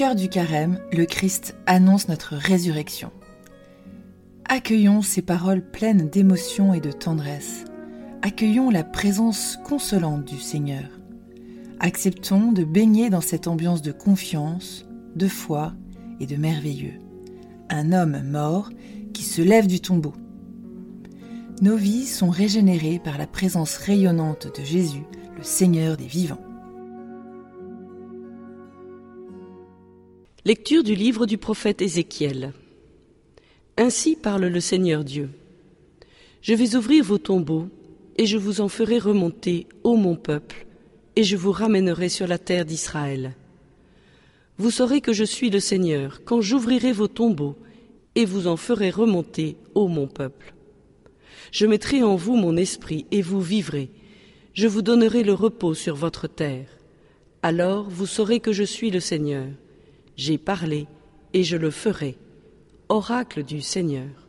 Cœur du carême, le Christ annonce notre résurrection. Accueillons ces paroles pleines d'émotion et de tendresse. Accueillons la présence consolante du Seigneur. Acceptons de baigner dans cette ambiance de confiance, de foi et de merveilleux. Un homme mort qui se lève du tombeau. Nos vies sont régénérées par la présence rayonnante de Jésus, le Seigneur des vivants. Lecture du livre du prophète Ézéchiel. Ainsi parle le Seigneur Dieu. Je vais ouvrir vos tombeaux, et je vous en ferai remonter, ô mon peuple, et je vous ramènerai sur la terre d'Israël. Vous saurez que je suis le Seigneur, quand j'ouvrirai vos tombeaux, et vous en ferai remonter, ô mon peuple. Je mettrai en vous mon esprit, et vous vivrez. Je vous donnerai le repos sur votre terre. Alors vous saurez que je suis le Seigneur j'ai parlé et je le ferai. Oracle du Seigneur.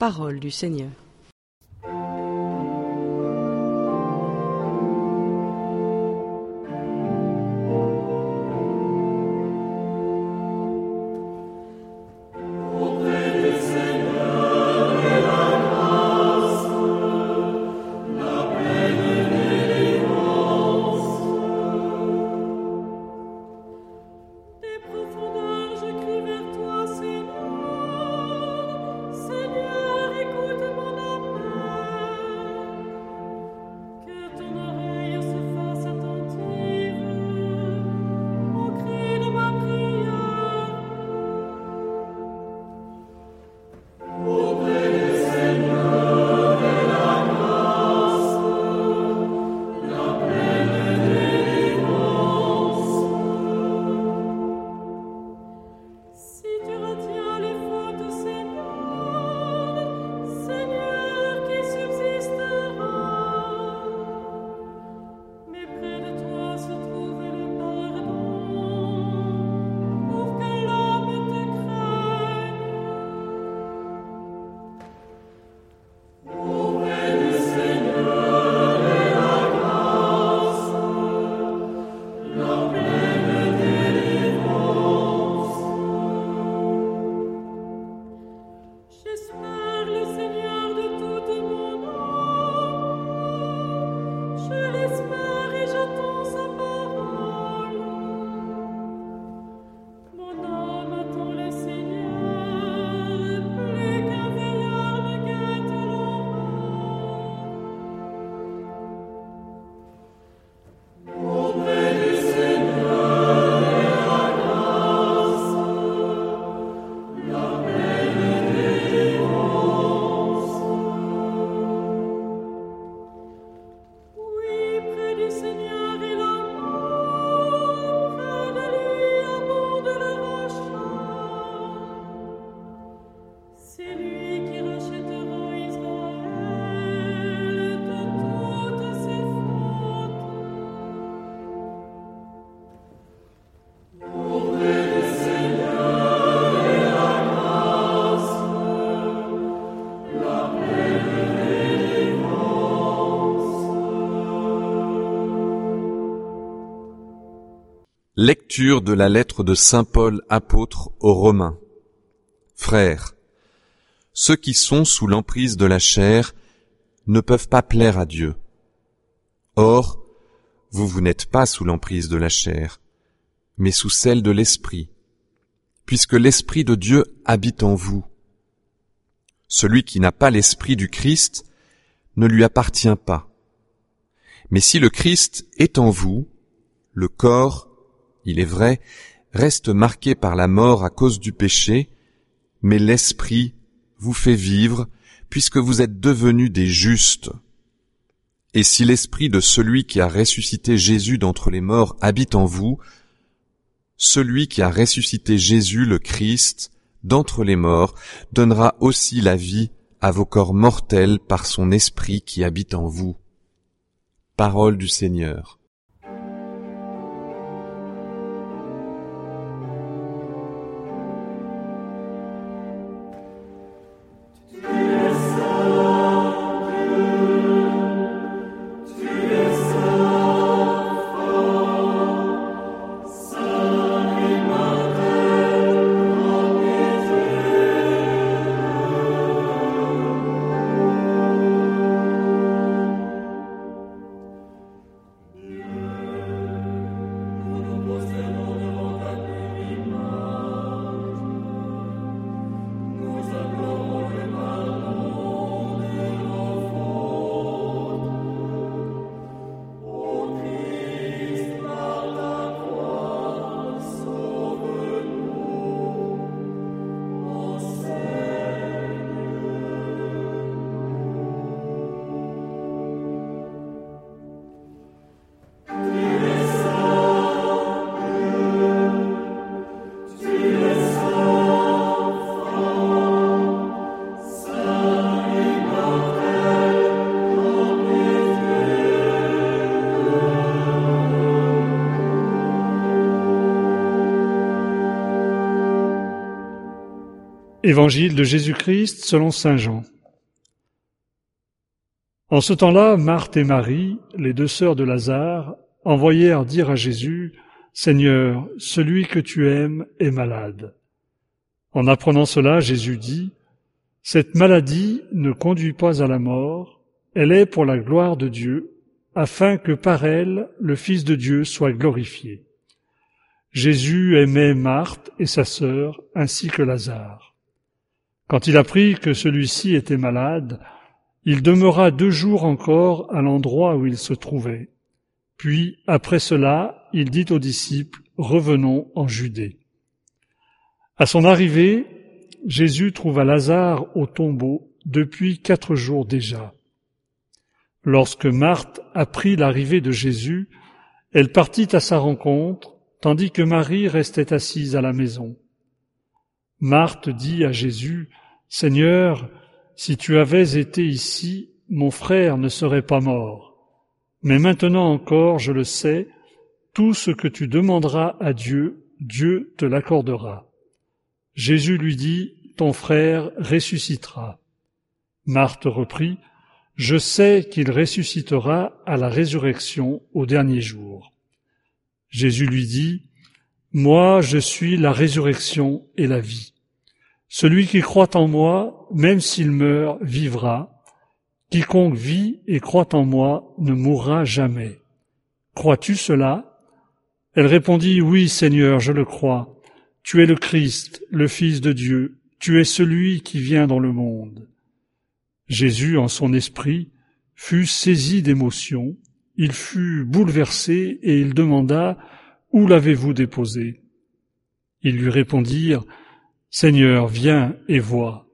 Parole du Seigneur. Lecture de la lettre de Saint Paul apôtre aux Romains. Frères, ceux qui sont sous l'emprise de la chair ne peuvent pas plaire à Dieu. Or, vous, vous n'êtes pas sous l'emprise de la chair, mais sous celle de l'Esprit, puisque l'Esprit de Dieu habite en vous. Celui qui n'a pas l'Esprit du Christ ne lui appartient pas. Mais si le Christ est en vous, le corps il est vrai, reste marqué par la mort à cause du péché, mais l'Esprit vous fait vivre puisque vous êtes devenus des justes. Et si l'Esprit de celui qui a ressuscité Jésus d'entre les morts habite en vous, celui qui a ressuscité Jésus le Christ d'entre les morts donnera aussi la vie à vos corps mortels par son Esprit qui habite en vous. Parole du Seigneur. Évangile de Jésus-Christ selon Saint Jean. En ce temps-là, Marthe et Marie, les deux sœurs de Lazare, envoyèrent dire à Jésus, Seigneur, celui que tu aimes est malade. En apprenant cela, Jésus dit, Cette maladie ne conduit pas à la mort, elle est pour la gloire de Dieu, afin que par elle le Fils de Dieu soit glorifié. Jésus aimait Marthe et sa sœur ainsi que Lazare. Quand il apprit que celui-ci était malade, il demeura deux jours encore à l'endroit où il se trouvait. Puis, après cela, il dit aux disciples, Revenons en Judée. À son arrivée, Jésus trouva Lazare au tombeau depuis quatre jours déjà. Lorsque Marthe apprit l'arrivée de Jésus, elle partit à sa rencontre, tandis que Marie restait assise à la maison. Marthe dit à Jésus, Seigneur, si tu avais été ici, mon frère ne serait pas mort. Mais maintenant encore, je le sais, tout ce que tu demanderas à Dieu, Dieu te l'accordera. Jésus lui dit, Ton frère ressuscitera. Marthe reprit, Je sais qu'il ressuscitera à la résurrection au dernier jour. Jésus lui dit, Moi je suis la résurrection et la vie. Celui qui croit en moi, même s'il meurt, vivra. Quiconque vit et croit en moi ne mourra jamais. Crois-tu cela? Elle répondit, Oui Seigneur, je le crois. Tu es le Christ, le Fils de Dieu, tu es celui qui vient dans le monde. Jésus, en son esprit, fut saisi d'émotion, il fut bouleversé et il demanda, Où l'avez-vous déposé? Ils lui répondirent, Seigneur, viens et vois.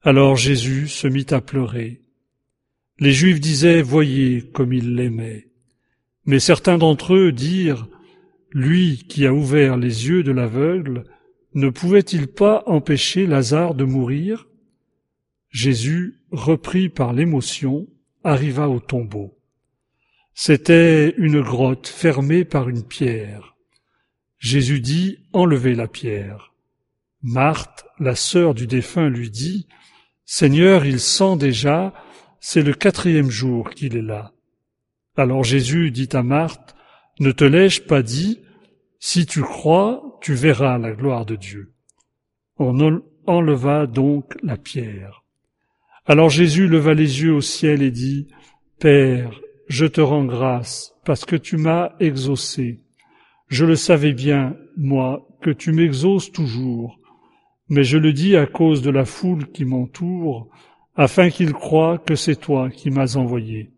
Alors Jésus se mit à pleurer. Les Juifs disaient, Voyez comme il l'aimait. Mais certains d'entre eux dirent, Lui qui a ouvert les yeux de l'aveugle, ne pouvait-il pas empêcher Lazare de mourir? Jésus, repris par l'émotion, arriva au tombeau. C'était une grotte fermée par une pierre. Jésus dit, Enlevez la pierre. Marthe, la sœur du défunt, lui dit, Seigneur, il sent déjà, c'est le quatrième jour qu'il est là. Alors Jésus dit à Marthe, Ne te l'ai-je pas dit, si tu crois, tu verras la gloire de Dieu. On enleva donc la pierre. Alors Jésus leva les yeux au ciel et dit, Père, je te rends grâce parce que tu m'as exaucé. Je le savais bien, moi, que tu m'exauces toujours, mais je le dis à cause de la foule qui m'entoure, afin qu'ils croient que c'est toi qui m'as envoyé.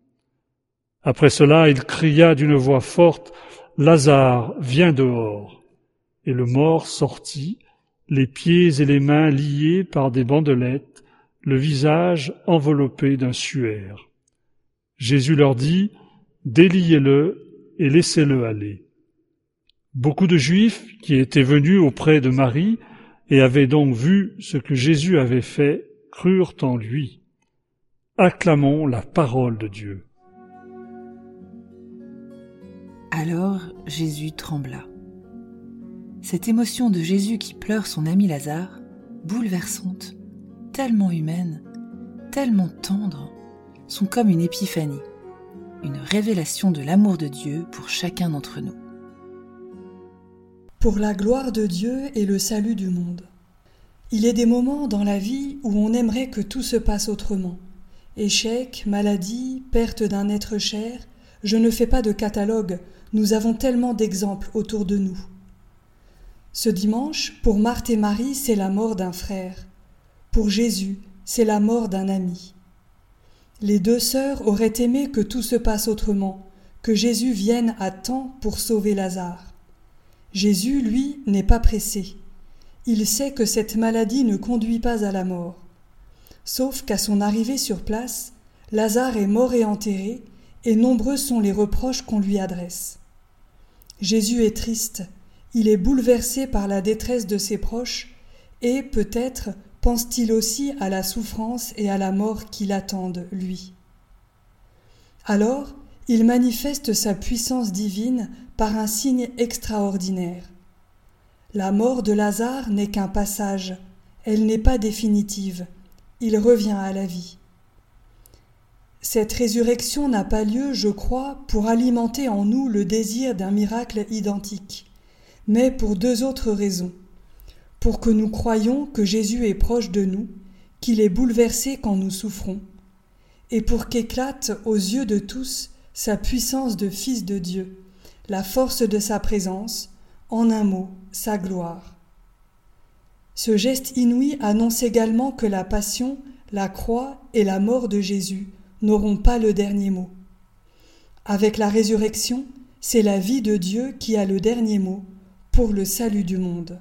Après cela, il cria d'une voix forte, Lazare, viens dehors. Et le mort sortit, les pieds et les mains liés par des bandelettes, le visage enveloppé d'un suaire. Jésus leur dit, Déliez-le et laissez-le aller. Beaucoup de Juifs qui étaient venus auprès de Marie et avaient donc vu ce que Jésus avait fait, crurent en lui. Acclamons la parole de Dieu. Alors Jésus trembla. Cette émotion de Jésus qui pleure son ami Lazare, bouleversante, tellement humaine, tellement tendre, sont comme une épiphanie, une révélation de l'amour de Dieu pour chacun d'entre nous pour la gloire de Dieu et le salut du monde. Il est des moments dans la vie où on aimerait que tout se passe autrement. Échec, maladie, perte d'un être cher, je ne fais pas de catalogue, nous avons tellement d'exemples autour de nous. Ce dimanche, pour Marthe et Marie, c'est la mort d'un frère. Pour Jésus, c'est la mort d'un ami. Les deux sœurs auraient aimé que tout se passe autrement, que Jésus vienne à temps pour sauver Lazare. Jésus, lui, n'est pas pressé. Il sait que cette maladie ne conduit pas à la mort. Sauf qu'à son arrivée sur place, Lazare est mort et enterré, et nombreux sont les reproches qu'on lui adresse. Jésus est triste, il est bouleversé par la détresse de ses proches, et peut-être pense-t-il aussi à la souffrance et à la mort qui l'attendent, lui? Alors, il manifeste sa puissance divine par un signe extraordinaire. La mort de Lazare n'est qu'un passage, elle n'est pas définitive, il revient à la vie. Cette résurrection n'a pas lieu, je crois, pour alimenter en nous le désir d'un miracle identique, mais pour deux autres raisons. Pour que nous croyions que Jésus est proche de nous, qu'il est bouleversé quand nous souffrons, et pour qu'éclate aux yeux de tous sa puissance de Fils de Dieu, la force de sa présence, en un mot, sa gloire. Ce geste inouï annonce également que la passion, la croix et la mort de Jésus n'auront pas le dernier mot. Avec la résurrection, c'est la vie de Dieu qui a le dernier mot pour le salut du monde.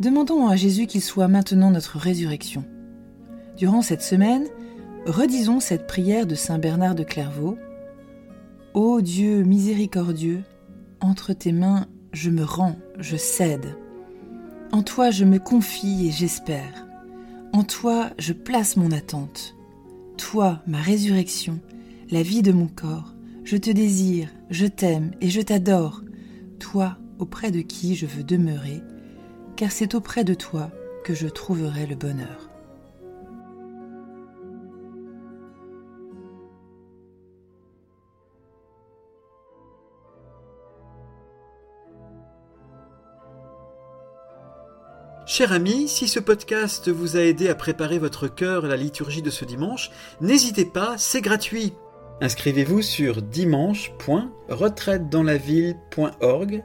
Demandons à Jésus qu'il soit maintenant notre résurrection. Durant cette semaine, redisons cette prière de Saint Bernard de Clairvaux. Ô Dieu miséricordieux, entre tes mains je me rends, je cède. En toi je me confie et j'espère. En toi je place mon attente. Toi, ma résurrection, la vie de mon corps, je te désire, je t'aime et je t'adore. Toi, auprès de qui je veux demeurer, car c'est auprès de toi que je trouverai le bonheur. Cher ami, si ce podcast vous a aidé à préparer votre cœur à la liturgie de ce dimanche, n'hésitez pas, c'est gratuit. Inscrivez-vous sur dimanche.retraitedanslaville.org